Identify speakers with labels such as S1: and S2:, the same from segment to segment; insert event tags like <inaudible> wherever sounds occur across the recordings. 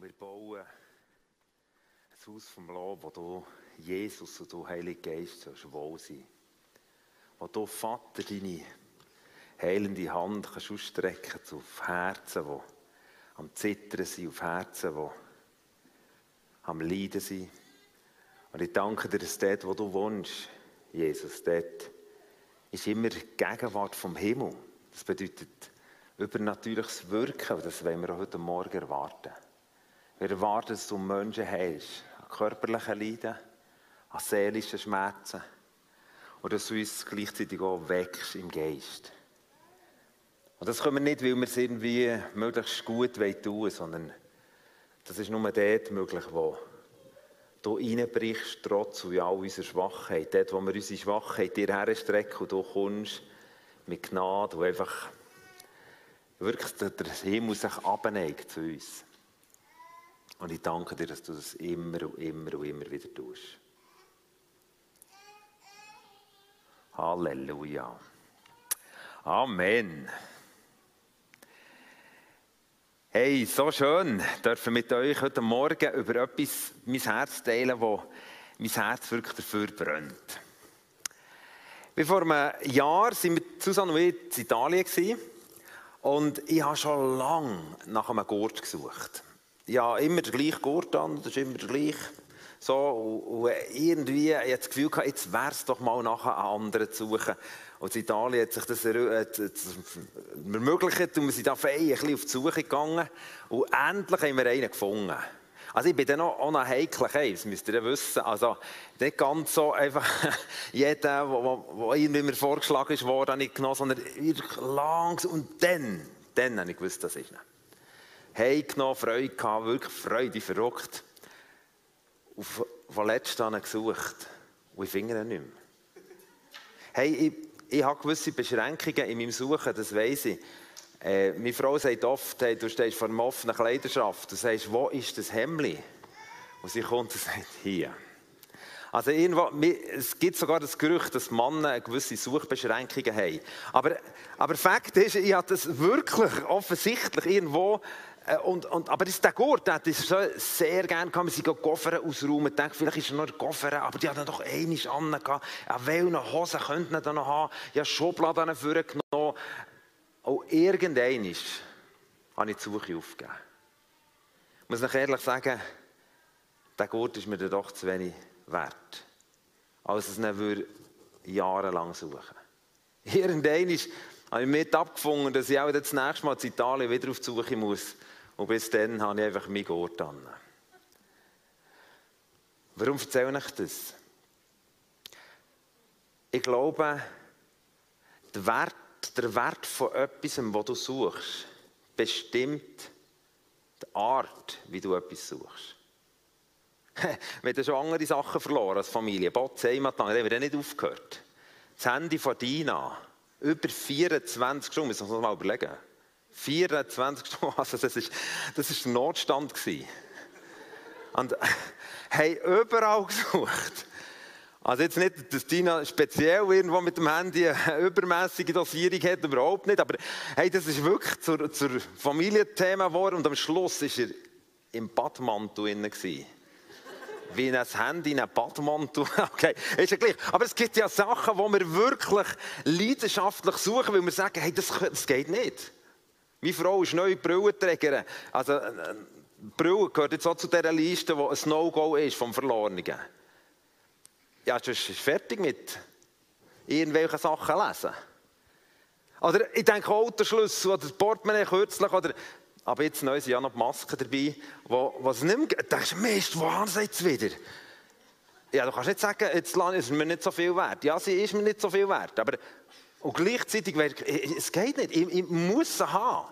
S1: Wir bauen ein Haus vom Lob, wo du Jesus und du Heilige Geist sollst wohl sein. Wo du Vater deine heilende Hand kannst ausstrecken auf Herzen, die am Zittern sind, auf Herzen, die am Leiden sind. Und ich danke dir, dass dort, wo du wohnst, Jesus, dort ist immer die Gegenwart vom Himmel. Das bedeutet übernatürliches Wirken, das wollen wir heute Morgen erwarten. Wir erwarten, dass du Menschen heilst, an körperlichen Leiden, an seelischen Schmerzen und dass du uns gleichzeitig auch wächst im Geist. Und das können wir nicht, weil wir es irgendwie möglichst gut tun wollen, sondern das ist nur dort möglich, wo du reinbrichst, trotz all unserer Schwachheit. Dort, wo wir unsere Schwachheit dir herstrecken und du kommst mit Gnade, wo einfach wirklich der Himmel sich abneigt zu uns. Und ich danke dir, dass du das immer und immer und immer wieder tust. Halleluja. Amen. Hey, so schön, dürfen mit euch heute Morgen über etwas mein Herz teilen, wo mein Herz wirklich dafür brennt. Wie vor einem Jahr sind wir zusammen in Italien und ich habe schon lange nach einem Gurt gesucht habe immer den gleichen Gurt an, das ist immer der gleiche. So, und, irgendwie habe ich das Gefühl gehabt, jetzt wäre es doch mal nachher einen anderen zu suchen. Und in Italien hat sich das ermöglicht und wir sind da fein ein auf die Suche gegangen. Und endlich haben wir einen gefunden. Also ich bin dann auch, noch heikler das müsst ihr ja wissen. Also nicht ganz so einfach <laughs> jeder, der irgendwie mir vorgeschlagen ist worden, habe ich genommen, sondern langsam. Und dann, dann habe ich gewusst, das ist nicht heimgenommen, Freude gehabt, wirklich Freude, verrückt. Auf von letzten gesucht und ich finde ihn nicht mehr. Hey, ich, ich habe gewisse Beschränkungen in meinem Suchen, das weiß ich. Äh, meine Frau sagt oft, hey, du stehst vor einem offenen Kleiderschaft. Du sagst, wo ist das Hemli? Und sie kommt und <laughs> sagt, hier. Also irgendwo, es gibt sogar das Gerücht, dass Männer gewisse Suchbeschränkungen haben. Aber, aber Fakt ist, ich habe das wirklich offensichtlich irgendwo und, und, aber das, der Gurt, hat das sehr gerne gehabt. Wir sind Koffer ausräumen. Ich dachte, vielleicht ist er noch ein Koffer, aber die hat doch einiges an. Ja, welche Hosen könnten da noch haben? Habe Schubladen vorgenommen. Auch irgendwann habe ich die Suche aufgegeben. Ich muss noch ehrlich sagen, der Gurt ist mir doch zu wenig wert. Als es ihn jahrelang suchen Irgendwann habe ich mit abgefunden, dass ich auch das nächste Mal in Italien wieder auf die Suche muss. Und bis dann habe ich einfach meinen Gurt an. Warum erzähle ich das? Ich glaube, der Wert, der Wert von etwas, was du suchst, bestimmt die Art, wie du etwas suchst. <laughs> wir haben schon andere Sachen verloren als Familie. Botz, Heimat, da haben wir nicht aufgehört. Das Handy von Dina, über 24 Stunden, müssen wir uns mal überlegen. 24 Stunden, <laughs> also das ist, das ist ein Notstand gewesen. Und <laughs> haben überall <laughs> gesucht. Also jetzt nicht, dass Tina speziell irgendwo mit dem Handy eine übermäßige Dosierung hat, überhaupt nicht, aber hey, das ist wirklich zur, zur Familienthema geworden und am Schluss war er im Badmantel drin wie ein Handy in einem Badmantel. Okay, ist ja gleich. Aber es gibt ja Sachen, die wir wirklich leidenschaftlich suchen, weil wir sagen, hey, das, das geht nicht. Meine Frau ist neue Brillenträgerin. Also, äh, Brille gehört jetzt auch zu dieser Liste, die ein No-Go ist vom Verlorenen. Ja, du bist fertig mit irgendwelchen Sachen lesen. Oder ich denke Autoschlüssel oder das Portemonnaie kürzlich oder aber jetzt neu sind ja noch die Masken dabei, wo, was nicht mehr geht. Da denkst Mist, wo haben sie jetzt wieder? Ja, du kannst nicht sagen, jetzt ist mir nicht so viel wert. Ja, sie ist mir nicht so viel wert. Aber und gleichzeitig, es geht nicht, ich, ich muss sie haben.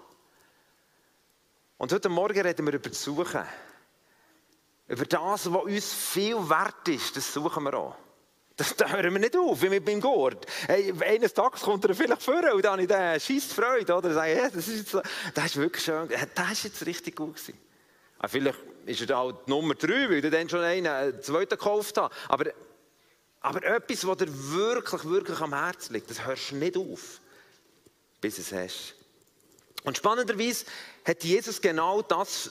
S1: Und heute Morgen reden wir über das Suchen. Über das, was uns viel wert ist, das suchen wir auch. Das, da hören wir nicht auf, wie mit meinem Gurt. Hey, eines Tages kommt er vielleicht vor und dann habe ich den scheiß Freude. Oder? Sage, ja, das, ist jetzt, das ist wirklich schön. Das ist jetzt richtig gut gewesen. Aber ah, vielleicht ist er da halt Nummer drei, weil er dann schon einen, einen zweiten gekauft hat. Aber, aber etwas, was dir wirklich, wirklich am Herzen liegt, das hörst du nicht auf, bis es hast. Und spannenderweise hat Jesus genau das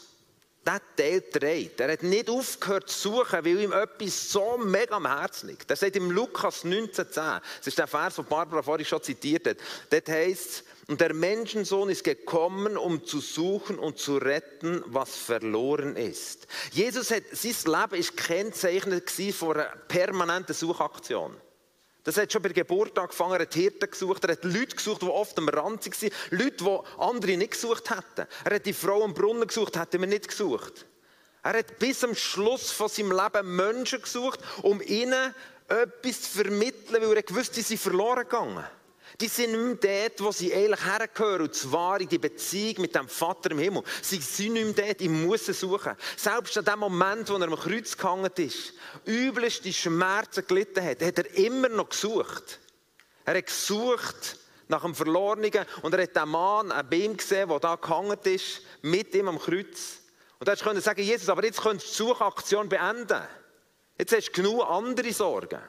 S1: der Teil trägt. Er hat nicht aufgehört zu suchen, weil ihm etwas so mega am Herzen liegt. Er sagt im Lukas 19,10, das ist der Vers, den Barbara vorhin schon zitiert hat, dort heißt es, und der Menschensohn ist gekommen, um zu suchen und zu retten, was verloren ist. Jesus hat, sein Leben ist kennzeichnet von einer permanenten Suchaktion. Das hat schon bei der Geburt angefangen. Er hat Hirten gesucht, er hat Leute gesucht, die oft am Rand waren. Leute, die andere nicht gesucht hätten. Er hat die Frau am Brunnen gesucht, hätten wir nicht gesucht. Er hat bis zum Schluss von seinem Leben Menschen gesucht, um ihnen etwas zu vermitteln, weil er gewusst, sie sind verloren gegangen. Die sind nicht mehr dort, wo sie eigentlich hergehören, und zwar in die Beziehung mit dem Vater im Himmel. Sie sind nicht mehr dort, ich muss sie suchen. Selbst in dem Moment, wo er am Kreuz gehangen ist, übelste Schmerzen gelitten hat, hat er immer noch gesucht. Er hat gesucht nach dem Verlorenen und er hat den Mann bei ihm gesehen, der da gehangen ist, mit ihm am Kreuz. Und er konnte sagen, Jesus, aber jetzt könntest du die Suchaktion beenden. Jetzt hast du genug andere Sorgen.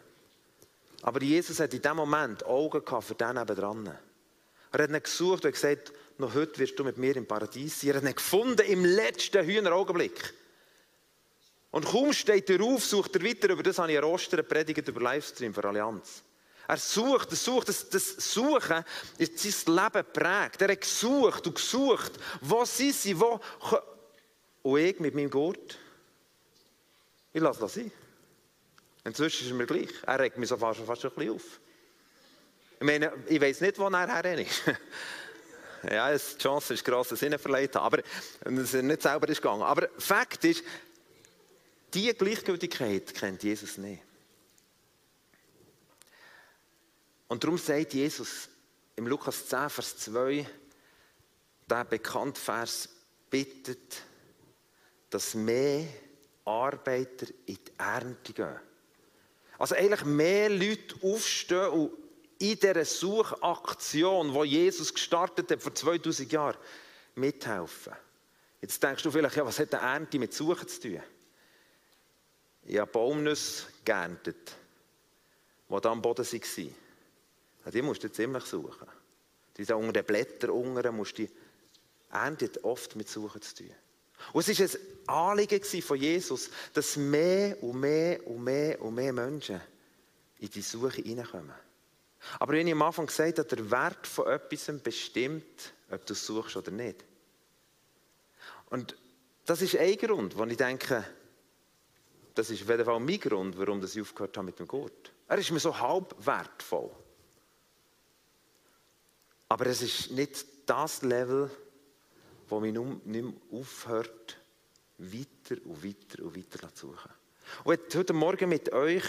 S1: Aber Jesus hat in dem Moment Augen für den nebenan. Er hat ihn gesucht und gesagt, noch heute wirst du mit mir im Paradies sein. Er hat ihn gefunden im letzten Hühneraugenblick. Und kaum steht er auf, sucht er weiter. Über das habe ich Ostern predigt über Livestream für Allianz. Er sucht, er sucht, das, das Suchen ist sein Leben prägt. Er hat gesucht und gesucht. Wo sind sie? Wo? Und ich mit meinem Gurt, ich lasse das sein. Inzwischen ist es mir gleich. Er regt mich so fast, fast ein bisschen auf. Ich meine, ich weiß nicht, wo er her ist. <laughs> ja, die Chance ist gross, dass ich ihn verleiht habe, aber dass er nicht selber ist gegangen. Aber Fakt ist, diese Gleichgültigkeit kennt Jesus nicht. Und darum sagt Jesus im Lukas 10, Vers 2, der bekannte Vers bittet, dass mehr Arbeiter in die Ernte gehen. Also eigentlich mehr Leute aufstehen und in dieser Suchaktion, die Jesus gestartet hat vor 2000 Jahren, mithelfen. Jetzt denkst du vielleicht, ja, was hat eine Ernte mit Suchen zu tun? Ich habe Baumnüsse geerntet, die da am Boden waren. Die musst du ziemlich suchen. Die sind unter den Blättern unten, musst du die erntet oft mit Suchen zu tun. Und es war ein Anliegen von Jesus, dass mehr und mehr und mehr und mehr Menschen in die Suche hineinkommen. Aber wie ich am Anfang gesagt habe, der Wert von etwas bestimmt, ob du es suchst oder nicht. Und das ist ein Grund, wo ich denke, das ist auf jeden Fall mein Grund, warum ich aufgehört habe mit dem Gurt. Er ist mir so halb wertvoll. Aber es ist nicht das Level, wo mich nicht mehr aufhört, weiter und weiter und weiter zu suchen. Und heute Morgen mit euch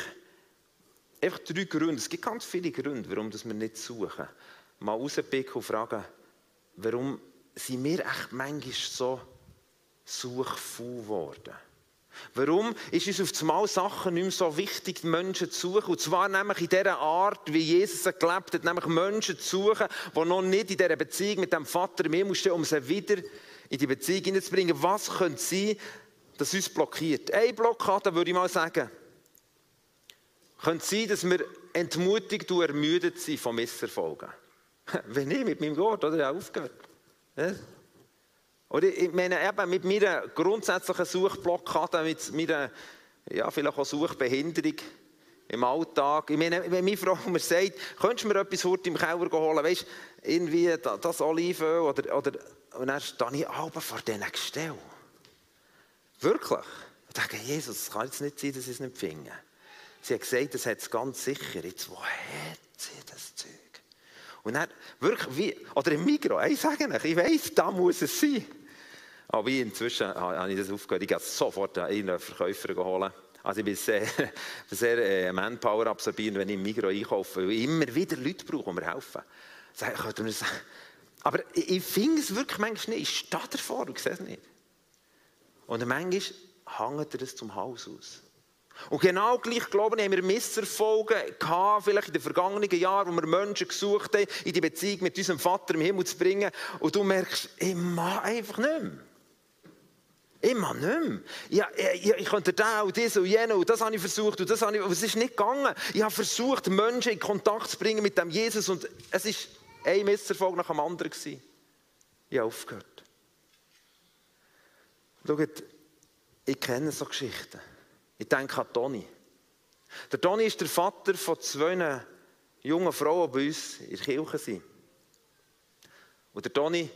S1: einfach drei Gründe, es gibt ganz viele Gründe, warum wir nicht suchen. Mal rauspicken und fragen, warum sind wir echt manchmal so suchfaul geworden? Warum ist uns auf einmal Sachen nicht mehr so wichtig, Menschen zu suchen? Und zwar nämlich in dieser Art, wie Jesus es gelebt hat, nämlich Menschen zu suchen, die noch nicht in dieser Beziehung mit dem Vater im Himmel um sie wieder in die Beziehung hineinzubringen. Was könnte sein, das uns blockiert? Eine Blockade würde ich mal sagen, könnte sein, dass wir entmutigt und ermüdet sind von Misserfolgen. <laughs> Wenn ich mit meinem Gott oder aufgehört. Oder ich meine, eben mit meiner grundsätzlichen Suchblockade, mit meiner, ja, vielleicht auch Suchbehinderung im Alltag. Ich meine, wenn meine Frau mir sagt, könntest du mir etwas heute im Keller holen, weißt du, irgendwie das Olivenöl oder, oder, und dann stehe ich aber vor diesen Gestell. Wirklich. Ich denke, Jesus, es kann jetzt nicht sein, dass ich es nicht finde. Sie hat gesagt, das hat es ganz sicher. Jetzt, wo hat sie das Zeug? Und dann, wirklich, wie, oder im Mikro, ich sage euch, ich weiss, da muss es sein. Aber inzwischen habe ich das aufgehört. Ich gehe sofort einen Verkäufer holen. Also ich bin sehr, <laughs> sehr äh, Manpower absorbierend, wenn ich im Migros einkaufe, weil ich immer wieder Leute brauche, die mir helfen. Sag, sagen. Aber ich, finde es wirklich manchmal nicht. Ich stehe davor und sehe es nicht. Und manchmal hängt er es zum Haus aus. Und genau gleich, glaube ich, haben wir Misserfolge gehabt, vielleicht in den vergangenen Jahren, wo wir Menschen gesucht haben, in die Beziehung mit unserem Vater im Himmel zu bringen. Und du merkst, ich mache einfach nicht mehr. Immer nicht mehr. Ja, ich, ich könnte da und das und jenes und das habe ich versucht und das habe ich, aber es ist nicht gegangen. Ich habe versucht, Menschen in Kontakt zu bringen mit dem Jesus und es ist ein Misserfolg nach dem anderen gewesen. Ich habe aufgehört. Schaut, ich kenne so Geschichten. Ich denke an Toni. Der Toni ist der Vater von zwei jungen Frauen, die bei uns in der Kirche sind. Und der Toni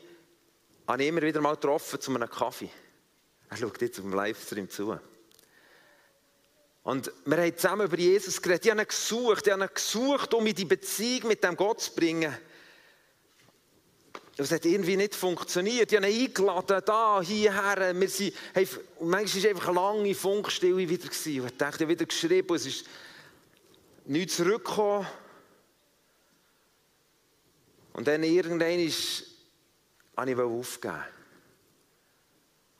S1: habe ich immer wieder mal getroffen zu einem Kaffee. Er schaut jetzt dem Livestream zu. Und wir haben zusammen über Jesus geredet. Ich habe ihn gesucht, ich habe ihn gesucht, um in die Beziehung mit dem Gott zu bringen. Es hat irgendwie nicht funktioniert. Ich habe ihn eingeladen, da, hierher. Wir sind, hey, manchmal war einfach eine lange Funkstille wieder. Und ich dachte, ich wieder geschrieben, es ist nichts zurückgekommen. Und dann irgendwann ist, habe ich aufgeben.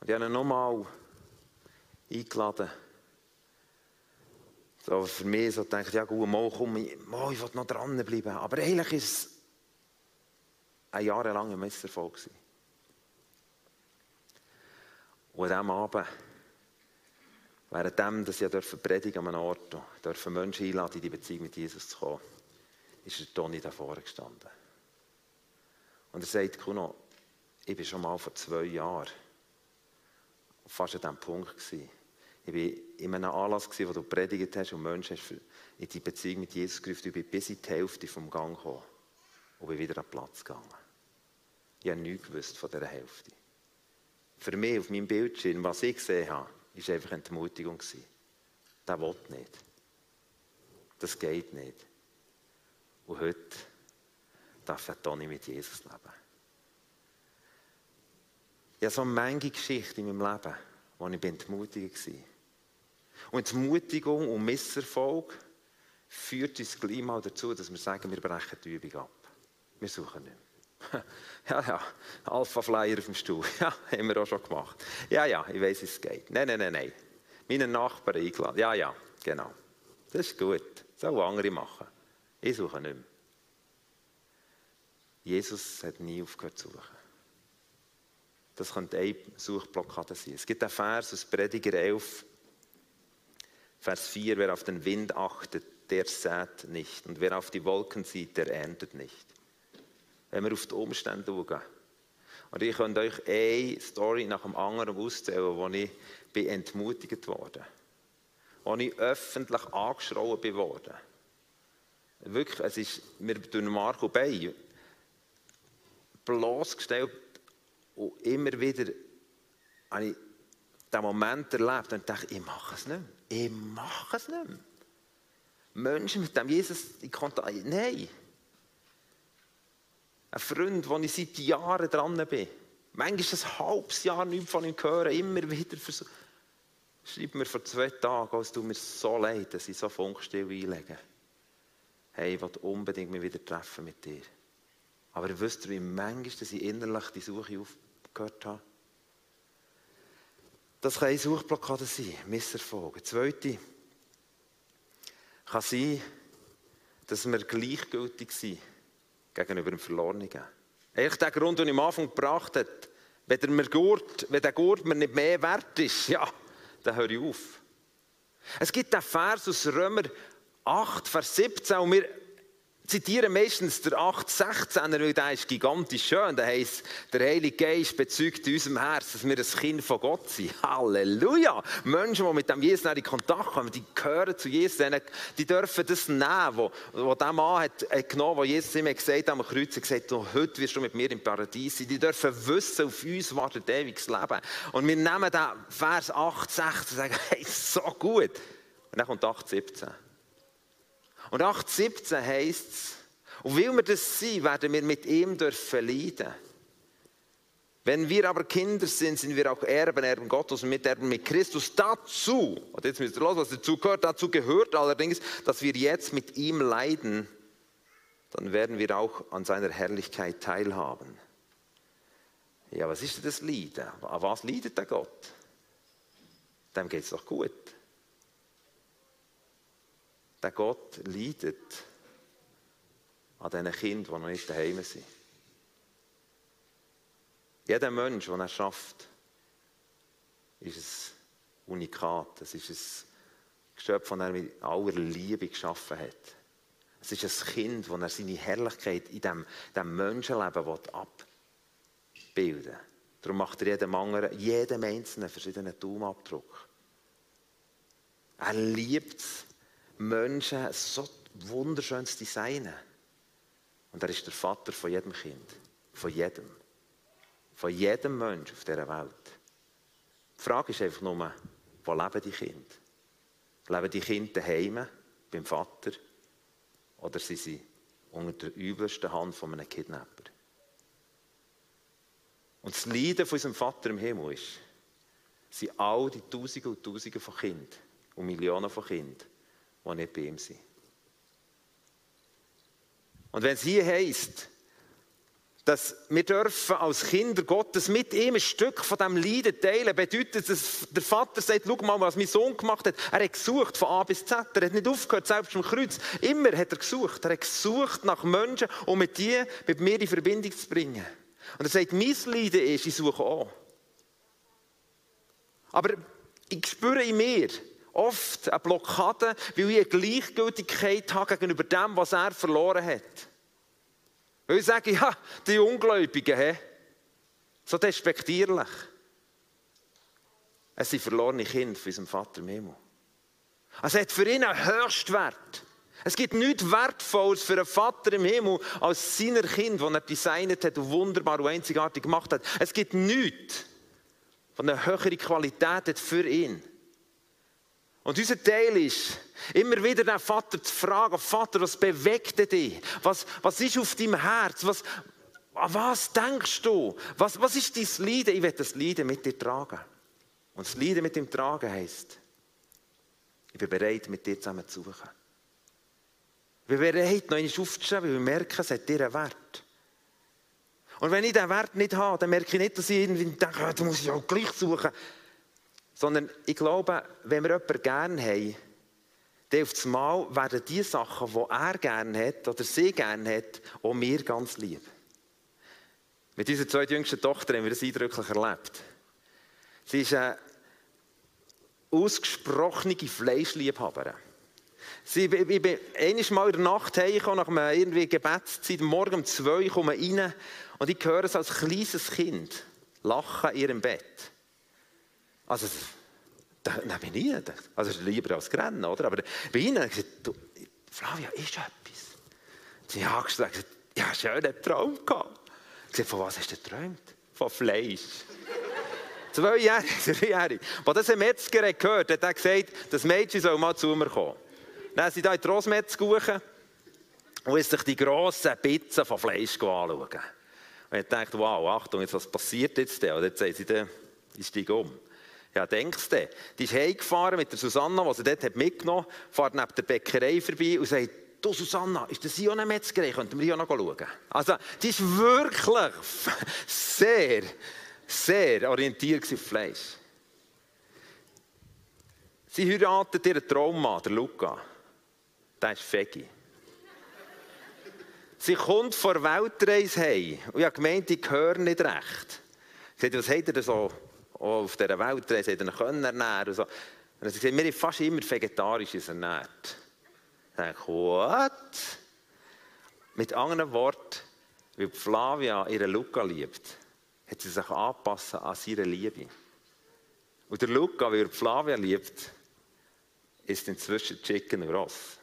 S1: Und ich habe ihn nochmal eingeladen. So für mich so denke ich, ja gut, mal komm, mal, ich will noch dranbleiben. Aber eigentlich ist es ein jahrelanger Messerfolg. Und an diesem Abend, währenddem, dass ich predigen an einem Ort, dürfen Menschen einladen, in die Beziehung mit Jesus zu kommen, ist Toni da vorne gestanden. Und er sagt, Kuno, ich war schon mal vor zwei Jahren fast an diesem Punkt. Gewesen. Ich war in einem Anlass, wo du predigt hast und Menschen in die Beziehung mit Jesus gerufen. Ich bin bis in die Hälfte vom Gang gekommen und bin wieder an den Platz gegangen. Ich habe nichts gewusst von dieser Hälfte. Für mich auf meinem Bildschirm, was ich gesehen habe, war einfach eine Entmutigung. Das will nicht. Das geht nicht. Und heute darf Toni mit Jesus leben. Ich habe so manche Geschichte in meinem Leben, wo ich entmutigt war. Und Entmutigung und Misserfolg führt uns gleich mal dazu, dass wir sagen, wir brechen die Übung ab. Wir suchen nicht mehr. <laughs> Ja, ja, Alpha-Flyer auf dem Stuhl. <laughs> Ja, haben wir auch schon gemacht. Ja, ja, ich weiß, es geht. Nein, nein, nein, nein. Meine Nachbarn eingeladen. Ja, ja, genau. Das ist gut. Das sollen andere machen. Ich suche nicht mehr. Jesus hat nie aufgehört zu suchen. Das könnte eine Suchblockade sein. Es gibt einen Vers aus Prediger 11, Vers 4, wer auf den Wind achtet, der sät nicht. Und wer auf die Wolken sieht, der erntet nicht. Wenn wir auf die Umstände schauen. Und ich könnte euch eine Story nach dem anderen auszählen, wo ich bin entmutigt worden. Wo ich öffentlich angeschrien bin worden. Wirklich, es ist mir durch Marco Bay bloßgestellt und immer wieder habe ich diesen Moment erlebt und dachte, ich mache es nicht mehr. Ich mache es nicht mehr. Menschen mit dem Jesus in Kontakt, nein. Ein Freund, wo ich seit Jahren dran bin. Manchmal ein halbes Jahr nichts von ihm hören, immer wieder versuchen. Schreib mir vor zwei Tagen, als du mir so leid, dass ich so Funkstill einlege. Hey, ich will unbedingt mich wieder treffen mit dir. Aber ihr wisst, wie manchmal dass ich innerlich die Suche aufgehört habe. Das kann eine Suchblockade sein, Misserfolg. Zweite kann sein, dass wir gleichgültig sind gegenüber dem Verlorenen. Eigentlich der Grund, den ich am Anfang gebracht habe, wenn der, Gurt, wenn der Gurt mir nicht mehr wert ist, <laughs> ja, dann höre ich auf. Es gibt einen Vers aus Römer 8, Vers 17, und wir zitiere meistens der 8,16er, weil der ist gigantisch schön. Der heisst, der Heilige Geist bezeugt in unserem Herz, dass wir ein Kind von Gott sind. <laughs> Halleluja! Menschen, die mit dem Jesus in Kontakt kommen, die gehören zu Jesus, die dürfen das nehmen, wo, wo der Mann hat, hat genommen, wo Jesus ihm gesagt hat, am Kreuz gesagt hat, heute wirst du mit mir im Paradies sein. Die dürfen wissen, auf uns wartet ewiges Leben. Und wir nehmen den Vers 8,16 und sagen, <laughs> hey, so gut. Und dann kommt 8,17. Und 8,17 heisst es, und weil wir das sind, werden wir mit ihm dürfen leiden. Wenn wir aber Kinder sind, sind wir auch Erben, Erben Gottes und Miterben mit Christus. Dazu, und jetzt müsst ihr los, was dazu gehört, dazu gehört allerdings, dass wir jetzt mit ihm leiden, dann werden wir auch an seiner Herrlichkeit teilhaben. Ja, was ist denn das Leiden? An was leidet der Gott? Dem geht es doch gut der Gott leidet an diesen Kindern, die noch nicht daheim sind. Jeder Mensch, den er schafft, ist ein Unikat. Es ist ein Geschöpf, das er mit aller Liebe geschaffen hat. Es ist ein Kind, das er seine Herrlichkeit in diesem, diesem Menschenleben abbilden will. Darum macht er jedem anderen, jedem Einzelnen verschiedenen Daumenabdruck. Er liebt es, Menschen so wunderschön zu designen. Und er ist der Vater von jedem Kind. Von jedem. Von jedem Menschen auf dieser Welt. Die Frage ist einfach nur, wo leben die Kinder? Leben die Kinder daheim, beim Vater? Oder sind sie unter der übelsten Hand von einem Kidnapper? Und das Leiden von unserem Vater im Himmel ist, sind all die Tausende und Tausende von Kindern und Millionen von Kindern, die nicht bei ihm sind. Und wenn es hier heisst, dass wir dürfen als Kinder Gottes mit ihm ein Stück von diesem Leiden teilen, bedeutet, dass der Vater sagt, schau mal, was mein Sohn gemacht hat. Er hat gesucht von A bis Z. Er hat nicht aufgehört, selbst am Kreuz. Immer hat er gesucht. Er hat gesucht nach Menschen, um mit die mit mir in Verbindung zu bringen. Und er sagt, mein Leiden ist, ich suche auch. Aber ich spüre in mir oft eine Blockade, weil ich eine Gleichgültigkeit habe gegenüber dem, was er verloren hat. Weil ich sage, ja, die Ungläubigen, he, so despektierlich. Es sind verlorene Kinder von unserem Vater Himmel. Es hat für ihn einen Höchstwert. Es gibt nichts Wertvolles für einen Vater im Himmel als seiner Kind, das er designt hat und wunderbar und einzigartig gemacht hat. Es gibt nichts, was eine höhere Qualität hat für ihn. Und unser Teil ist, immer wieder den Vater zu fragen, Vater, was bewegt dich? Was, was ist auf deinem Herz? Was, an was denkst du? Was, was ist dein Leiden? Ich will das Leiden mit dir tragen. Und das Leiden mit ihm tragen heisst, ich bin bereit, mit dir zusammen zu suchen. Wir bin bereit, noch einmal aufzuschreiben, weil wir merken, es hat dir einen Wert. Und wenn ich diesen Wert nicht habe, dann merke ich nicht, dass ich irgendwie denke, ja, da muss ich auch gleich suchen. Sondern ich glaube, wenn wir jemanden gerne haben, dann auf Mal werden die Sachen, die er gerne hat oder sie gerne hat, auch mir ganz lieb. Mit unserer zweiten jüngsten Tochter haben wir das eindrücklich erlebt. Sie ist eine ausgesprochene Fleischliebhaberin. Sie, ich bin einiges Mal in der Nacht heimgekommen, nach einer irgendwie Gebetszeit, morgen um zwei komme ich rein und ich höre es als kleines Kind lachen in ihrem Bett. Also, da, da bin ich. Also, lieber als Rennen, oder? Aber bei ihnen habe ich gesagt, du, Flavia, ist etwas? Sie hat gesagt, ja, schönen Traum gehabt. Ich gesagt, von was hast du geträumt? Von Fleisch. <laughs> Zweijährig, dreijährig. Als das ein Metzger gehört hat, hat er gesagt, das Mädchen soll mal zu mir kommen. Dann sind sie in die Rosmetzkuchen und ist sich die grossen Pizzen von Fleisch anschauen. Und ich dachte, wow, Achtung, jetzt, was passiert jetzt? Und jetzt sagen sie, ich steige um. Ja, denkst du, die ist heimgefahren mit der Susanna, die sie dort mitgenommen hat, fährt neben der Bäckerei vorbei und sagt, du Susanna, ist das hier auch eine Metzgerei? Könnten wir hier noch schauen? Also, die ist wirklich <laughs> sehr, sehr orientiert auf Fleisch. Sie heiratet ihren Traummann, der Luca. Der ist Fegi. Sie kommt vor Weltreise heim und ich habe gemeint, ich höre nicht recht. Sie sagt, was hat er denn so auf dieser Weltreise hat er können ernähren und so. Und sie gesagt, wir haben fast immer Vegetarisches ernährt. Ich dachte, what? Mit anderen Worten, weil Flavia ihren Luca liebt, hat sie sich anpassen an seine Liebe. Und der Luca, weil er Flavia liebt, ist inzwischen Chicken Ross.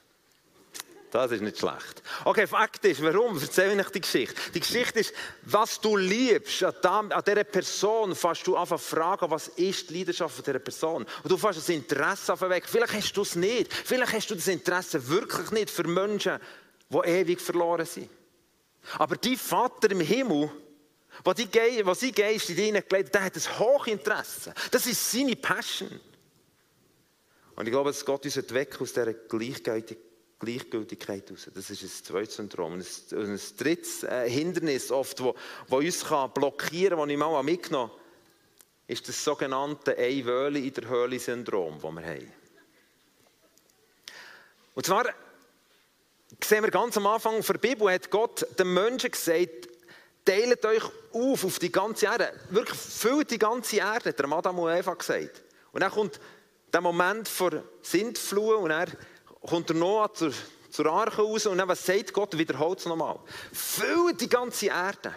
S1: Das ist nicht schlecht. Okay, Fakt ist, warum erzähle ich die Geschichte? Die Geschichte ist, was du liebst an, dieser Person, fast du einfach fragen, was ist die Leidenschaft von dieser Person? Und du fährst das Interesse weg. Vielleicht hast du es nicht. Vielleicht hast du das Interesse wirklich nicht für Menschen, die ewig verloren sind. Aber dein Vater im Himmel, was sein Geist in dir gelegt hat, der hat ein Hochinteresse. Das ist seine Passion. Und ich glaube, dass Gott uns weg aus dieser Gleichgültigkeit Gleichgültigkeit raus. Das ist ein zweites Syndrom. Ein, ein drittes äh, Hindernis, oft, wo, wo uns kann blockieren kann, das ich mal mitgenommen habe, ist das sogenannte Ein-Wöhle in der Höhle-Syndrom, das wir haben. Und zwar sehen wir ganz am Anfang der Bibel, hat Gott den Menschen gesagt, teilt euch auf auf die ganze Erde. Wirklich füllt die ganze Erde, hat der Adam und Eva gesagt. Und dann kommt der Moment vor Sintflut und er kommt der Noah zur, zur Arche raus und dann, was sagt Gott, wiederholt es nochmal. Füllt die ganze Erde.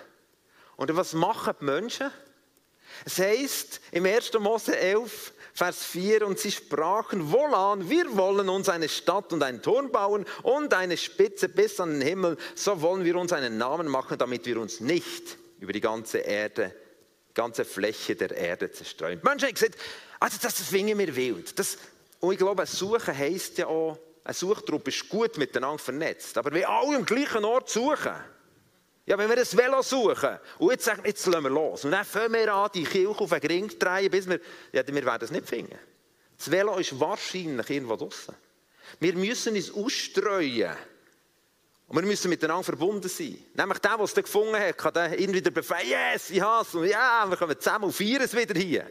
S1: Und was machen die Menschen? Es heißt im 1. Mose 11, Vers 4, und sie sprachen, wohlan, wir wollen uns eine Stadt und einen Turm bauen und eine Spitze bis an den Himmel, so wollen wir uns einen Namen machen, damit wir uns nicht über die ganze Erde, ganze Fläche der Erde zerstreuen. Menschen haben gesagt, also das, finde mir wild. Das, und ich glaube, Suchen heisst ja auch, ein Suchtrupp ist gut miteinander vernetzt, aber wenn alle am gleichen Ort suchen, ja, wenn wir ein Velo suchen und jetzt sagen, jetzt lassen wir los und dann fangen wir an, die Kirche auf den Ring zu drehen, bis wir, ja, wir werden es nicht finden. Das Velo ist wahrscheinlich irgendwo draußen. Wir müssen uns ausstreuen. Und wir müssen miteinander verbunden sein. Nämlich der, der es gefunden hat, kann dann irgendwie befreien, yes, ich hasse und ja, wir kommen zusammen und feiern es wieder hier.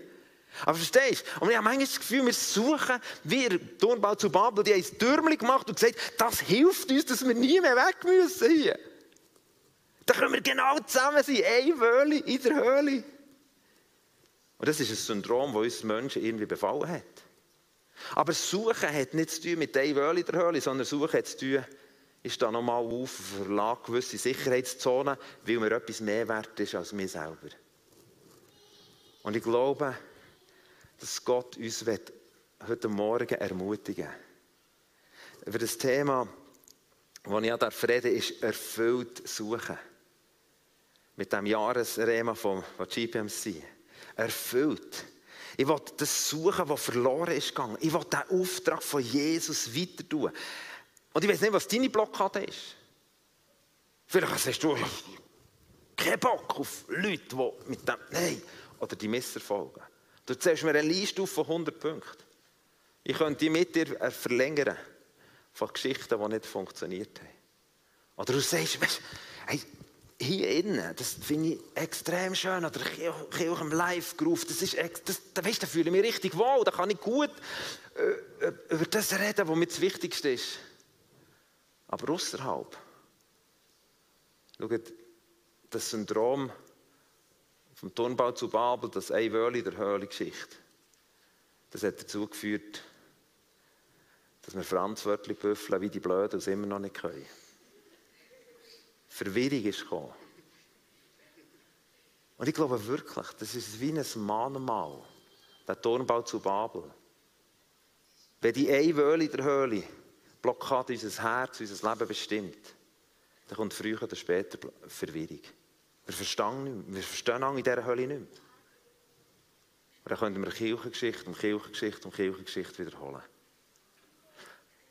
S1: Aber verstehst du? Und ich habe manchmal das Gefühl, wir suchen, wie der Turmbau zu Babel, die haben ein Türmchen gemacht und gesagt, das hilft uns, dass wir nie mehr weg müssen hier. Da können wir genau zusammen sein, eine Höhle in der Höhle. Und das ist ein Syndrom, das uns Menschen irgendwie befallen hat. Aber Suchen hat nicht zu tun mit einer Höhle in der Höhle, sondern Suchen hat zu tun, ist da nochmal auf, verlag gewisse Sicherheitszonen, weil mir etwas mehr wert ist als mir selber. Und ich glaube, dass Gott uns heute Morgen ermutigen will. Über das Thema, das ich darf, ist erfüllt suchen mit dem Jahresrema von, GPMC. Erfüllt. Ich will das suchen, was verloren ist gegangen. Ich will den Auftrag von Jesus weiter tun. Und ich weiß nicht, was deine Blockade ist. Vielleicht hast du keinen Bock auf Leute, die mit dem, nein, oder die Misserfolgen. Du zählst mir eine Liste auf von 100 Punkten. Ich könnte die mit dir äh, verlängern von Geschichten, die nicht funktioniert haben. Oder du sagst, weißt, hey, hier innen, das finde ich extrem schön, oder Kirche im Live-Groove, das ist, das, da, weißt, da fühle ich mich richtig wohl, da kann ich gut äh, äh, über das reden, was mir das Wichtigste ist. Aber außerhalb, schaut, das Syndrom vom Turnbau zu Babel, das ein Wörli der Höhle-Geschichte, das hat dazu geführt, dass wir Franz Wörtli büffeln wie die Blöden es immer noch nicht können. Verwirrung ist gekommen. Und ich glaube wirklich, das ist wie ein Mahnmal, der Turmbau zu Babel. Wenn die eine Wöhle der Höhle Blockade unser Herz, unser Leben bestimmt, dann kommt früher oder später Verwirrung. Wir verstehen, nicht mehr. wir verstehen in dieser Hölle nicht mehr. Und dann können wir Kirchengeschichte um Kirchengeschichte um Kirchengeschichte wiederholen.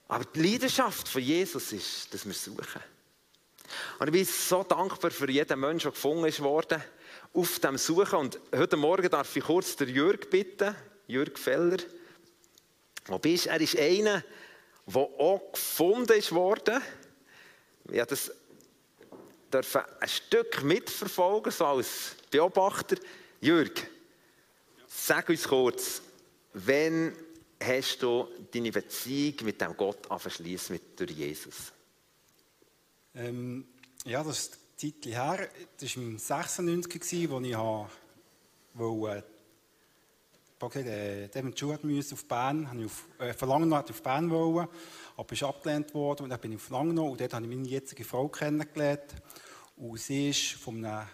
S1: Aber die Leidenschaft von Jesus ist, dass wir suchen. Und ich bin so dankbar für jeden Menschen, der gefunden worden, auf dem Suchen. Und heute Morgen darf ich kurz den Jürg bitten, Jürg Feller. Wo bist Er ist einer, der auch gefunden worden. Ich das dürfen ein Stück mitverfolgen, so als Beobachter. Jürg, sag uns kurz, wann hast du deine Beziehung mit dem Gott angeschlossen, mit durch Jesus?
S2: Ähm, ja, das ist eine Zeit her. Das war im 96, als ich äh, Devin Schuh auf Bern, habe ich auf, äh, Langnau auf Bern wollen, aber ist abgelehnt worden. Und dann bin ich auf Langnau und dort habe ich meine jetzige Frau kennengelernt. Und sie ist von einem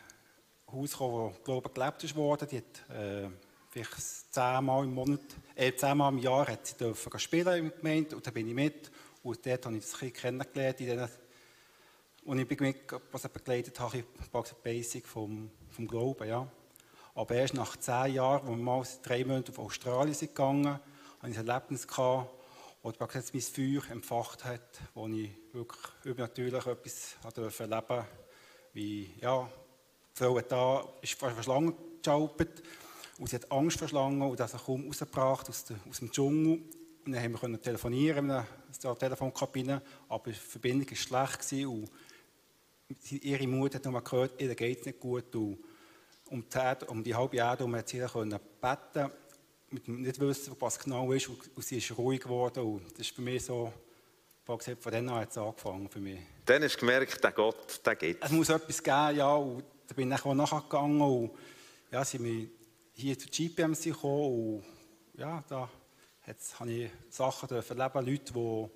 S2: Haus gekommen, wo glaube ich, gelebt wurde. Die hat äh, vielleicht zehnmal im Monat, äh, zehnmal im Jahr hat sie dürfen spielen im Gemeinde. Und dann bin ich mit. Und dort habe ich das Kind kennengelernt in denen, und ich bin mit, was ich begleitet habe, ich Basic vom, vom Glauben, ja. Aber erst nach zehn Jahren, wo wir mal drei Monate auf Australien sind gegangen, hatte ich ein Erlebnis gehabt, wo jetzt mein Feuer empfacht hat, wo ich wirklich übernatürlich etwas erleben durfte, wie, ja, die Frau da, ist verschlangen geschaltet und sie hat Angst verschlangen und das kaum rausgebracht aus, der, aus dem Dschungel. Und dann haben wir telefonieren in der Telefonkabine, aber die Verbindung war schlecht und ihre Mutter hat nochmal gehört, ihr geht es nicht gut. Und um die, Erde, um die halbe Erde herum hat sie können beten, mit nicht wissen, was genau ist. Und, und sie ist ruhig geworden. Und das ist für mich so, von dann an hat es angefangen für mich.
S1: Dann hast du gemerkt, der Gott, der geht.
S2: Es muss etwas geben, ja. Und da bin ich auch nachgegangen. Und ja, sind wir hier zu GPMC gekommen. Und ja, da habe ich Sachen erleben, Leute, die,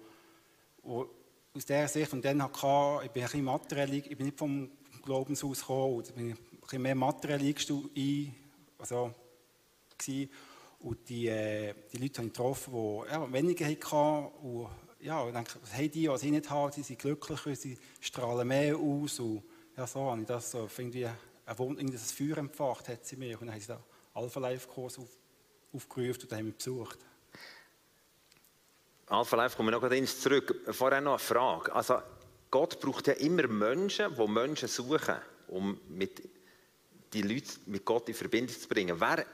S2: die aus dieser Sicht, und dann hatte, ich bin ein bisschen materiell, ich bin nicht vom Glaubenshaus gekommen, ich bin bisschen mehr materiell also, gewesen. Und die, äh, die Leute habe ich getroffen, die ja, weniger hatten. Und ja, ich denke, was haben die, was ich nicht habe? Sie sind glücklicher, sie strahlen mehr aus. Und ja, so habe ich das so, irgendwie ein, das Feuer empfacht hat sie mir. Und dann haben sie da Alpha Life Kurs auf, aufgerufen und haben mich besucht.
S1: Alpha Life kommen wir noch ins zurück. Vorher noch eine Frage. Also, Gott braucht ja immer Menschen, die Menschen suchen, um mit die Leute mit Gott in Verbindung zu bringen. Wer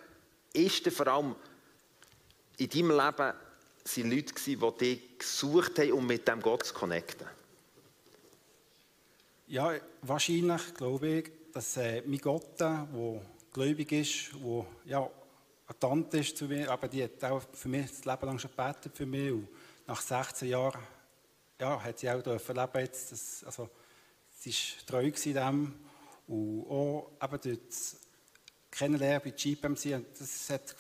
S1: ist denn vor allem in deinem Leben sind Leute die dich gesucht haben, um mit dem Gott zu connecten?
S2: Ja, wahrscheinlich glaube ich, dass äh, mein Gott, der gläubig ist, der ja, eine Tante ist zu mir, aber die hat auch für mich das Leben lang schon gebetet für mich und nach 16 Jahren ja, hat sie auch leben jetzt, das, also sie war treu in dem und auch eben durch Kennenlernen bei GPMC, das hat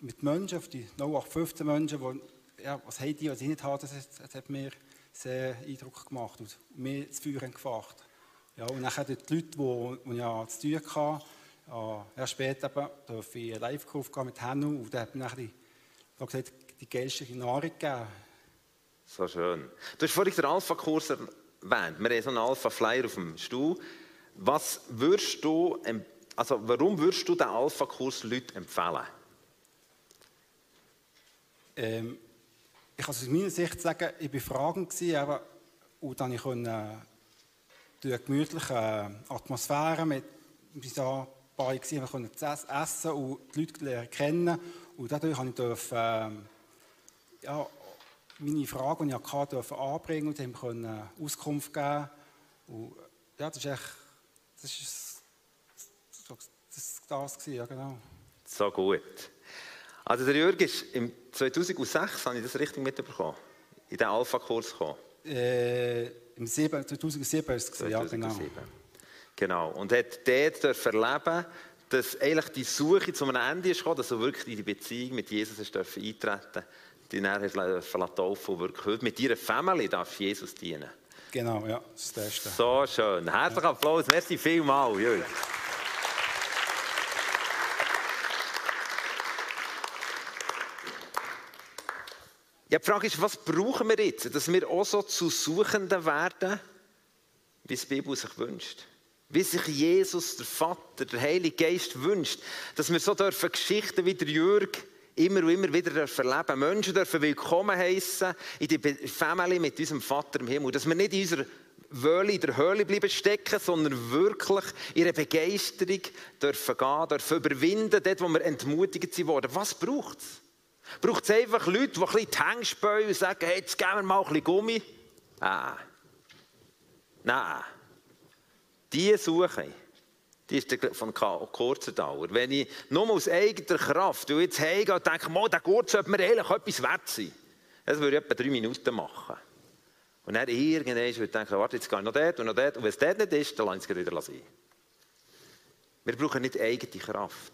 S2: mit Menschen, auf die 0815 Menschen, die, ja, was haben die, was ich nicht habe, das hat, hat mir sehr Eindruck gemacht und mir das Feuer entfacht. Ja, und dann die Leute, die, die ich zu tun hatte, ja, später durfte ich Live-Kurs mit Hennu und da hat mir die, gesagt, die geilste Nahrung gegeben.
S1: So schön. Du hast vorhin den Alpha-Kurs erwähnt. Wir haben so einen Alpha-Flyer auf dem Stuhl. Was würdest du, also warum würdest du den Alpha-Kurs Leuten empfehlen?
S2: Ähm, ich kann aus meiner Sicht sagen, ich war fragend aber, und dann konnte ich durch eine gemütliche Atmosphäre mit bis da bei wir konnten essen und die Leute kennen und dadurch durfte ich ähm, ja, meine Frage, die ich hatte, anbringen und ihm Auskunft geben. Und, ja, das ist echt, das ist das, das, das ja genau.
S1: So gut. Also der Jürg ist im 2006, habe ich das richtig mitbekommen, in den Alpha-Kurs gekommen.
S2: Äh, Im 2007 ist es, ja genau.
S1: Genau, und hat dort erleben dass eigentlich die Suche zu einem Ende ist gekommen, dass du wirklich in die Beziehung mit Jesus hast eintreten die dann taufen und wirklich heute mit ihrer Familie darf Jesus dienen.
S2: Genau, ja, das Erste.
S1: So schön. Herzlichen Applaus, merci vielmals, Jürg. Ja, die Frage ist, was brauchen wir jetzt, dass wir auch so zu Suchenden werden, wie es die Bibel sich wünscht? Wie sich Jesus, der Vater, der Heilige Geist wünscht, dass wir so dürfen Geschichten wie der Jürg immer und immer wieder dürfen. Menschen dürfen willkommen heißen in die Familie mit unserem Vater im Himmel. Dass wir nicht in unserer Wöhle, in der Höhle bleiben stecken, sondern wirklich ihre Begeisterung dürfen gehen, dürfen überwinden, dort, wo wir entmutigt worden. Was braucht es? Braucht es einfach Leute, die ein bisschen die Hänge und sagen, hey, jetzt geben wir mal ein bisschen Gummi? Nein. Nein. Die suche die ist von kurzer Dauer. Wenn ich nur aus eigener Kraft, jetzt heimgehe und denke, der Gurt sollte mir eigentlich etwas wert sein, das würde ich etwa drei Minuten machen. Und dann irgendwann würde ich denken, warte, jetzt gehe ich noch dort und noch dort. Und wenn es dort nicht ist, dann lasse ich es wieder sein. Wir brauchen nicht eigene Kraft.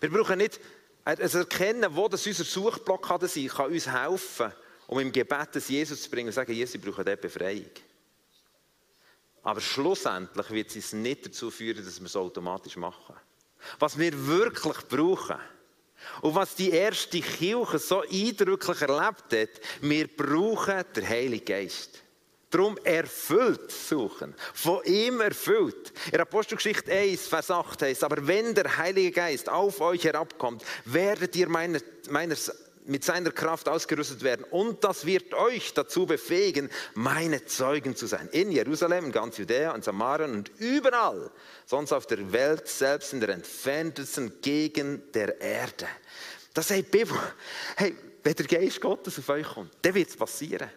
S1: Wir brauchen nicht also erkennen, wo das unser Suchblockade sind, kann uns helfen, um im Gebet das Jesus zu bringen und zu sagen, Jesus, ich brauche diese Befreiung. Aber schlussendlich wird es nicht dazu führen, dass wir es automatisch machen. Was wir wirklich brauchen und was die erste Kirche so eindrücklich erlebt hat, wir brauchen den Heiligen Geist. Darum erfüllt suchen. Von ihm erfüllt. In Apostelgeschichte 1, Vers 8 heißt, aber wenn der Heilige Geist auf euch herabkommt, werdet ihr meine, meines, mit seiner Kraft ausgerüstet werden. Und das wird euch dazu befähigen, meine Zeugen zu sein. In Jerusalem, in ganz Judäa und Samarien und überall, sonst auf der Welt, selbst in der entferntesten Gegend der Erde. Das sagt Bibel. Hey, wenn der Geist Gottes auf euch kommt, dann wird es passieren.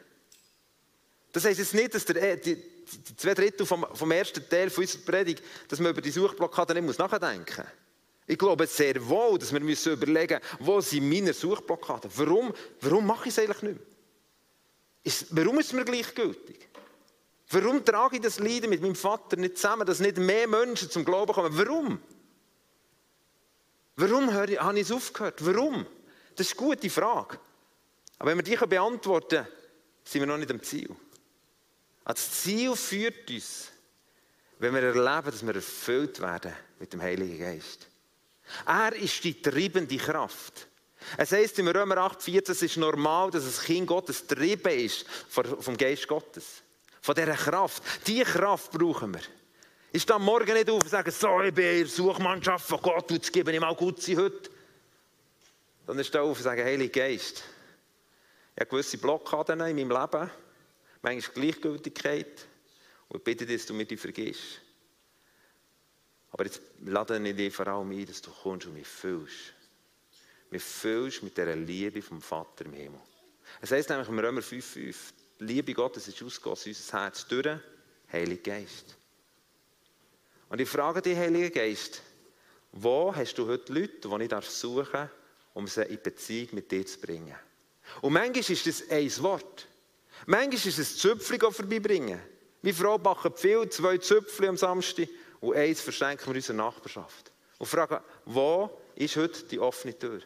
S1: Das heisst jetzt nicht, dass der, äh, die, die zwei Drittel vom, vom ersten Teil von unserer Predigt, dass man über die Suchblockade nicht nachdenken muss. Ich glaube sehr wohl, dass wir müssen überlegen müssen, wo sind meine Suchblockaden? Warum, warum mache ich es eigentlich nicht mehr? Ist, warum ist es mir gleichgültig? Warum trage ich das Leiden mit meinem Vater nicht zusammen, dass nicht mehr Menschen zum Glauben kommen? Warum? Warum habe ich es aufgehört? Warum? Das ist eine gute Frage. Aber wenn wir die beantworten können, sind wir noch nicht am Ziel. Das Ziel führt uns, wenn wir erleben, dass wir erfüllt werden mit dem Heiligen Geist. Er ist die treibende Kraft. Es heißt im Römer 8,14, es ist normal, dass das Kind Gottes getrieben ist vom Geist Gottes. Von dieser Kraft. Diese Kraft brauchen wir. Ich stehe morgen nicht auf und sage, so, ich bin in der Suchmannschaft von Gott, jetzt gebe ich mal gut sein heute. Dann stehe ich auf und sage, Heiliger Geist, ich habe gewisse Blockaden in meinem Leben, manchmal Gleichgültigkeit und ich bitte dich, dass du mir die vergisst. Aber jetzt lade ich dich vor allem ein, dass du kommst und mich fühlst. Mich fühlst mit dieser Liebe vom Vater im Himmel. Es heißt nämlich im Römer 5,5, die Liebe Gottes ist ausgegossen in unser Herz durch Heiliger Geist. Und ich frage dich, Heiliger Geist, wo hast du heute Leute, die ich suchen darf, um sie in Beziehung mit dir zu bringen? Und manchmal ist das ein Wort. Manchmal ist es Zöpfchen vorbeibringen. Meine Frau backt viel, zwei Zöpfchen am Samstag und eins verschenken wir unserer Nachbarschaft. Und fragen, wo ist heute die offene Tür?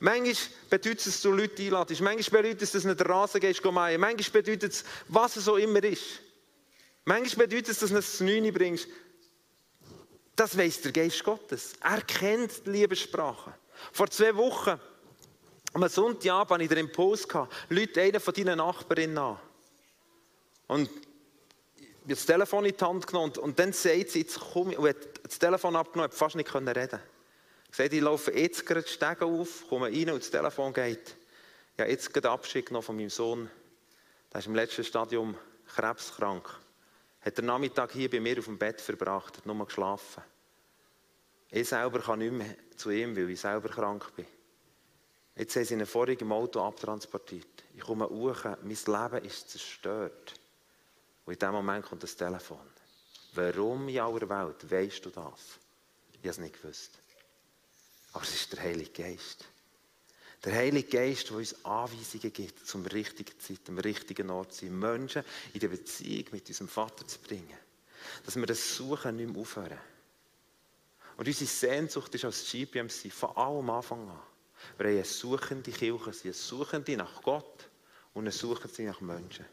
S1: Manchmal bedeutet es, dass du Leute einladest. Manchmal bedeutet es, dass du den Rasen gehst, mähen. Manchmal bedeutet es, was es auch immer ist. Manchmal bedeutet es, dass du es Neune bringst. Das weiß der Geist Gottes. Er kennt die Liebessprache. Vor zwei Wochen, am Sonntagabend, hatte ich den Impuls, Leute einen von deinen Nachbarinnen an. Und das Telefon in die Hand genommen und, und dann sagt sie, jetzt komm ich, und hat das Telefon abgenommen, hat fast nicht reden können. Gesagt, ich laufe jetzt gerade die Stege auf, komme rein und das Telefon geht. Habe jetzt gerade Abschied genommen von meinem Sohn. Der ist im letzten Stadium krebskrank. Hat den Nachmittag hier bei mir auf dem Bett verbracht, hat nur geschlafen. Ich selber kann nicht mehr zu ihm, weil ich selber krank bin. Jetzt haben sie ihn vorhin im Auto abtransportiert. Ich komme hoch, mein Leben ist zerstört. Und in dem Moment kommt das Telefon. Warum in aller Welt weißt du das? Ich habe es nicht gewusst. Aber es ist der Heilige Geist. Der Heilige Geist, der uns Anweisungen gibt, zum richtigen Zeit, am richtigen Ort zu sein, Menschen in die Beziehung mit unserem Vater zu bringen. Dass wir das Suchen nicht mehr aufhören. Und unsere Sehnsucht ist als GPMC von allem Anfang an. Wir haben eine suchende Kirche, eine suchende nach Gott und eine suchende nach Menschen.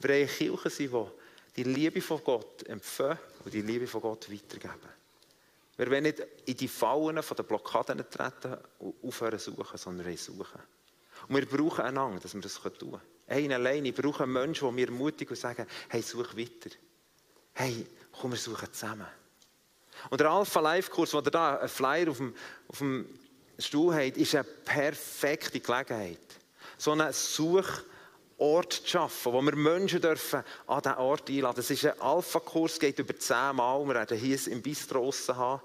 S1: Wir wollen Kirche sein, die die Liebe von Gott empfangen und die Liebe von Gott weitergeben. Wir wollen nicht in die Fallen den Blockaden treten und aufhören zu suchen, sondern wir suchen. Und wir brauchen einander, dass wir das tun können. Einen alleine brauchen Menschen, die mir ermutigen und sagen, hey, such weiter. Hey, komm, wir suchen zusammen. Und der Alpha Life Kurs, wo ihr da einen Flyer auf dem, auf dem Stuhl habt, ist eine perfekte Gelegenheit. So eine Such- Ort zu schaffen, wo wir Menschen dürfen an diesen Ort einladen. Das ist ein Alpha-Kurs, geht über zehn Mal. Wir werden hier im Bistro haben.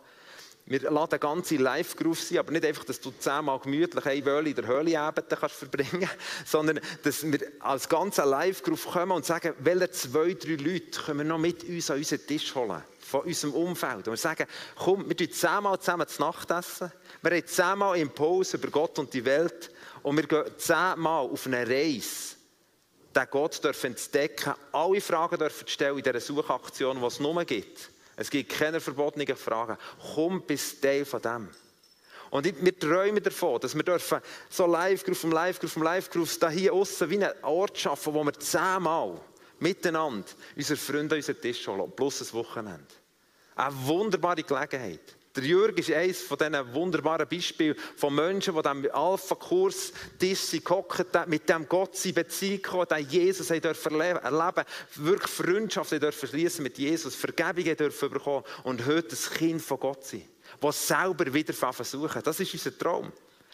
S1: Wir laden ganze Live-Groove sein, aber nicht einfach, dass du zehnmal gemütlich eine Wöhle in der Höhle kannst <laughs> verbringen sondern dass wir als ganzer Live-Groove kommen und sagen, welche zwei, drei Leute können wir noch mit uns an unseren Tisch holen, von unserem Umfeld. Und wir sagen, komm, wir tun zehnmal zusammen zu Nacht essen, wir haben zehnmal Impuls über Gott und die Welt und wir gehen zehnmal auf eine Reise den Gott dürfen entdecken, alle Fragen dürfen stellen in dieser Suchaktion, die es nur gibt. Es gibt keine verbotenen Fragen. Komm, bist Teil von dem. Und wir träumen davon, dass wir dürfen so Live-Groove um Live-Groove um Live-Groove da hier außen wie einen Ort schaffen, wo wir zehnmal miteinander unsere Freunde an unseren Tisch holen, plus ein Wochenende. Eine wunderbare Gelegenheit. Der Jürg ist eines von diesen wunderbaren Beispielen von Menschen, die am Alpha-Kurs Tisch gehockt mit dem Gott in Beziehung kommen, den Jesus dürfen erleben, wirklich Freundschaft dürfen mit Jesus, Vergebung dürfen bekommen und heute das Kind von Gott sein, das selber wieder versuchen. Das ist unser Traum.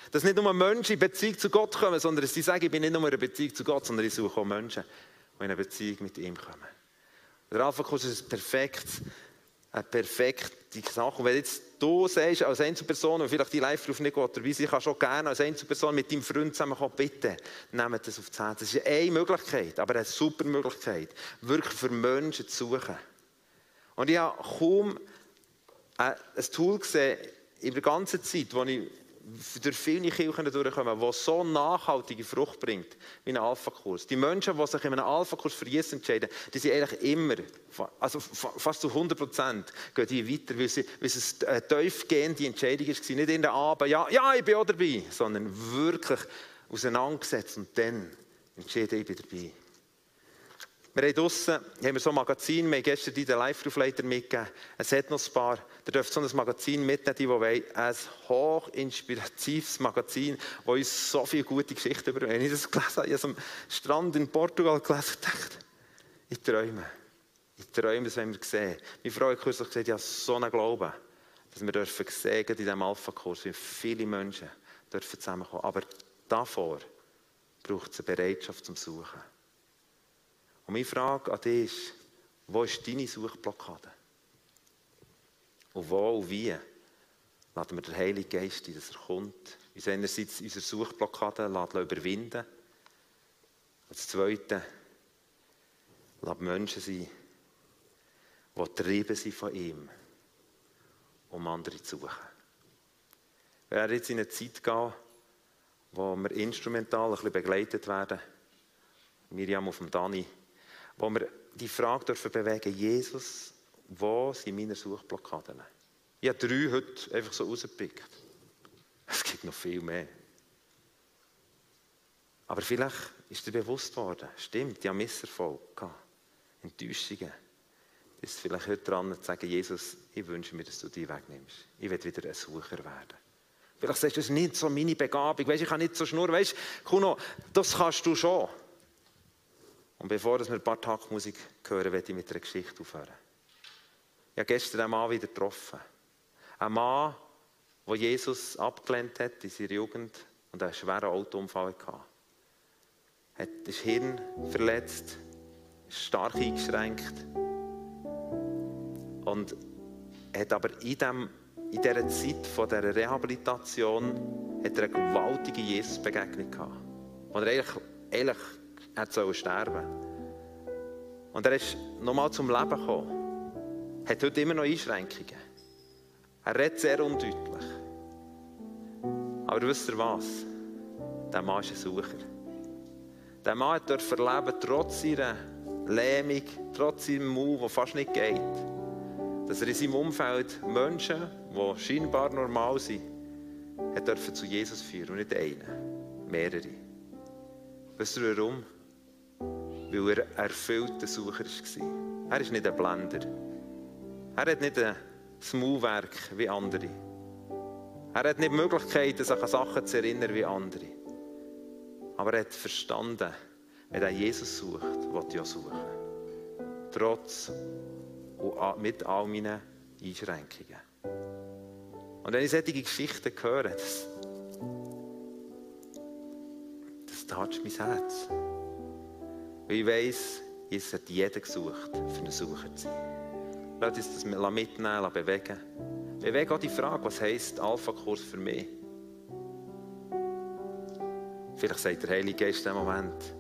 S1: Dass nicht nur Menschen in Beziehung zu Gott kommen, sondern dass sie sagen, ich bin nicht nur in Beziehung zu Gott, sondern ich suche auch Menschen, die in eine Beziehung mit ihm kommen. Der Alpha-Kurs ist perfekt eine perfekte Sache. Und wenn jetzt du sagst, als Einzelperson, und vielleicht die Live-Ruf nicht geht, dabei ich kann schon gerne als Einzelperson mit deinem Freund zusammenkommen, bitte, nehmt das auf die Herz. Das ist eine Möglichkeit, aber eine super Möglichkeit, wirklich für Menschen zu suchen. Und ich habe kaum ein Tool gesehen, in der ganzen Zeit, wo ich durch viele Kirchen durchkommen, die so nachhaltige Frucht bringt, wie ein Alpha-Kurs. Die Menschen, die sich in einem Alpha-Kurs für Jesus entscheiden, die sind eigentlich immer, also fast zu 100 Prozent, gehen die weiter, weil, sie, weil es eine tiefgehende Entscheidung war. Nicht in der Abend, ja, ja, ich bin auch dabei, sondern wirklich auseinandergesetzt und dann entschieden, ich bin dabei. Wir haben draussen haben wir so ein Magazin, wir haben gestern den Live-Rufleiter mitgegeben. Es hat noch ein paar, ihr dürft so ein Magazin mitnehmen, die, wollen. Ein hochinspiratives Magazin, das uns so viele gute Geschichten überbringt. Wenn ich das gelesen habe, ich habe am Strand in Portugal gelesen und dachte, ich träume. Ich träume, das wollen wir sehen. Meine Frau hat kürzlich gesagt, ich habe so einen Glauben, dass wir dürfen sehen, in diesem Alpha-Kurs, wie viele Menschen dürfen zusammenkommen. Aber davor braucht es eine Bereitschaft zum Suchen. Und meine Frage an dich ist, wo ist deine Suchblockade? Und wo und wie lassen wir den Heiligen Geist, dass er kommt, uns einerseits unsere Suchblockade überwinden Und das Zweite, lassen Menschen sein, die getrieben sind von ihm, um andere zu suchen. Wir werden jetzt in eine Zeit gehen, wo wir instrumental ein bisschen begleitet werden. Miriam auf dem Dani wo wir die Frage dürfen bewegen, Jesus, wo sind meine Suchblockaden? Ich habe drei heute einfach so rausgepickt. Es gibt noch viel mehr. Aber vielleicht ist dir bewusst worden, stimmt, ich habe Misserfolg Enttäuschungen. Du bist vielleicht heute dran zu sagen, Jesus, ich wünsche mir, dass du die wegnimmst. Ich will wieder ein Sucher werden. Vielleicht sagst du, das ist nicht so meine Begabung, weißt, ich kann nicht so schnurren, weißt, Kuno, das kannst du schon. Und bevor wir ein paar Taktmusik hören, werde ich mit einer Geschichte aufhören. Ich habe gestern einen Mann wieder getroffen. Ein Mann, der Jesus abgelehnt hat in seiner Jugend und einen schweren Autounfall hatte. Er hat das Hirn verletzt, stark eingeschränkt. Und hat aber in, dem, in dieser Zeit von dieser Rehabilitation hat er eine gewaltige Jesus-Begegnung gehabt. Wo er eigentlich, eigentlich er soll sterben. Und er ist nochmal zum Leben gekommen. Hat heute immer noch Einschränkungen. Er redet sehr undeutlich. Aber wisst ihr was? Der Mann ist ein Sucher. Der Mann darf erleben, trotz seiner Lähmung, trotz seinem Mund, der fast nicht geht, dass er in seinem Umfeld Menschen, die scheinbar normal sind, hat zu Jesus führen und nicht einen, mehrere. Wisst ihr warum? Weil er ein erfüllter Sucher war. Er ist nicht ein Blender. Er hat nicht ein Smallwerk wie andere. Er hat nicht die Möglichkeit, sich an Sachen zu erinnern wie andere. Aber er hat verstanden, wenn er Jesus sucht, will er suchen. Trotz und mit all meinen Einschränkungen. Und wenn ich solche Geschichten höre, das, das tatscht mein Herz. Weil ich weiss, Jesus hat jeden gesucht, für einen Sucher zu sein. Lass uns das mitnehmen, lass bewegen. Bewegen auch die Frage, was heisst Alpha-Kurs für mich? Vielleicht sagt der Heilige Geist in diesem Moment,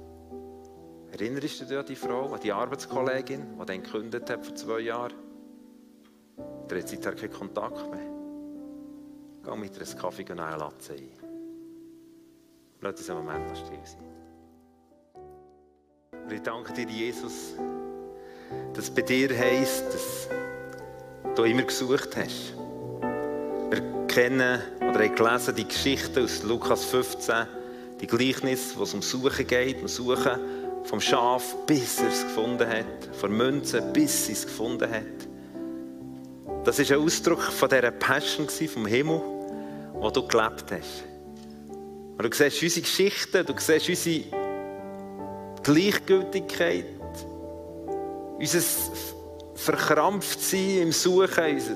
S1: erinnerst du dich an die Frau, an die Arbeitskollegin, die dann gekündigt hat vor zwei Jahren? Der hat keinen Kontakt mehr. Geh mit ihr einen Kaffee und eine Latze ein. Lass uns einen Moment still sein. Und ich danke dir, Jesus, dass bei dir heisst, dass du immer gesucht hast. Wir kennen oder haben gelesen die Geschichte aus Lukas 15, die Gleichnis, wo es um Suchen geht, um Suchen vom Schaf, bis er es gefunden hat, von Münzen, bis er es gefunden hat. Das ist ein Ausdruck von dieser Passion vom Himmel, wo du gelebt hast. Und du siehst unsere Geschichten, du siehst unsere Gleichgültigkeit, unser Verkrampftsein im Suchen, unser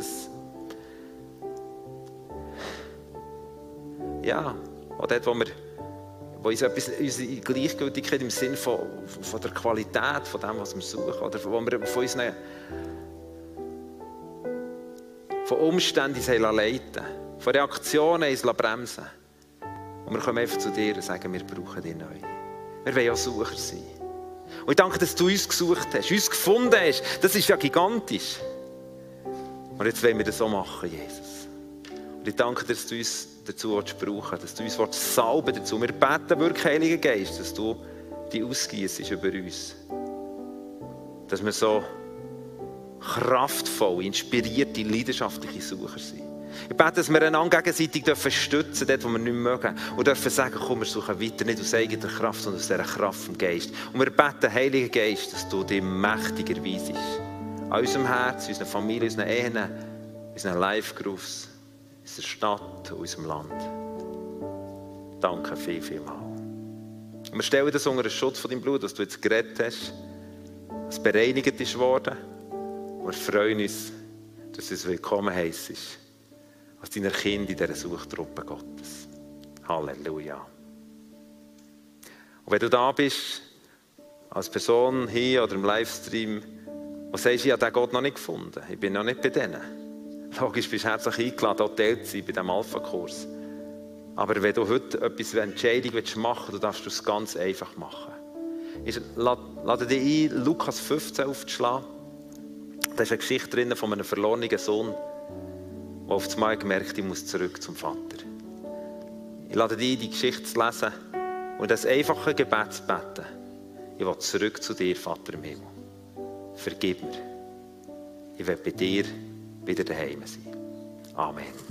S1: ja, auch dort, wo wir wo uns etwas, unsere Gleichgültigkeit im Sinne von, von der Qualität von dem, was wir suchen, oder wo wir von unseren von Umständen leiten von Reaktionen uns bremsen Und wir kommen einfach zu dir und sagen, wir brauchen dich neu. Wir wollen ja Sucher sein. Und ich danke, dass du uns gesucht hast, uns gefunden hast. Das ist ja gigantisch. Und jetzt wollen wir das so machen, Jesus. Und ich danke, dass du uns dazu brauchen dass du uns salben dazu. Wir beten wirklich, Heiliger Geist, dass du die ausgießt über uns. Dass wir so kraftvoll, inspirierte, leidenschaftliche Sucher sind. Ich bete, dass wir einander gegenseitig dürfen stützen dort, wo wir nicht mögen. Und dürfen sagen, komm, wir suchen weiter, nicht aus eigener Kraft, sondern aus dieser Kraft vom Geist. Und wir beten, Heiliger Geist, dass du dich mächtiger weisest. An unserem Herz, unseren Familien, unseren Ehen, unseren Live-Groups, unserer Stadt, unserem Land. Danke viel, viel mal. Und wir stellen das unter den Schutz von deinem Blut, dass du jetzt geredet hast, dass es bereinigt ist worden. Und wir freuen uns, dass es willkommen heisst als deiner Kind in dieser Suchtruppe Gottes. Halleluja. Und wenn du da bist, als Person hier oder im Livestream, und sagst, ich habe diesen Gott noch nicht gefunden, ich bin noch nicht bei denen. Logisch bist du herzlich eingeladen, dort Teil zu sein bei diesem Alpha-Kurs. Aber wenn du heute etwas eine Entscheidung machen willst, darfst du es ganz einfach machen. Ich lade dich ein, Lukas 15 aufzuschlagen. Da ist eine Geschichte drin von einem verlorenen Sohn, einmal gemerkt ich muss zurück zum Vater. Ich lade dich die Geschichte zu lesen und das einfache Gebet zu beten. Ich will zurück zu dir, Vater im Himmel. Vergib mir. Ich will bei dir wieder daheim sein. Amen.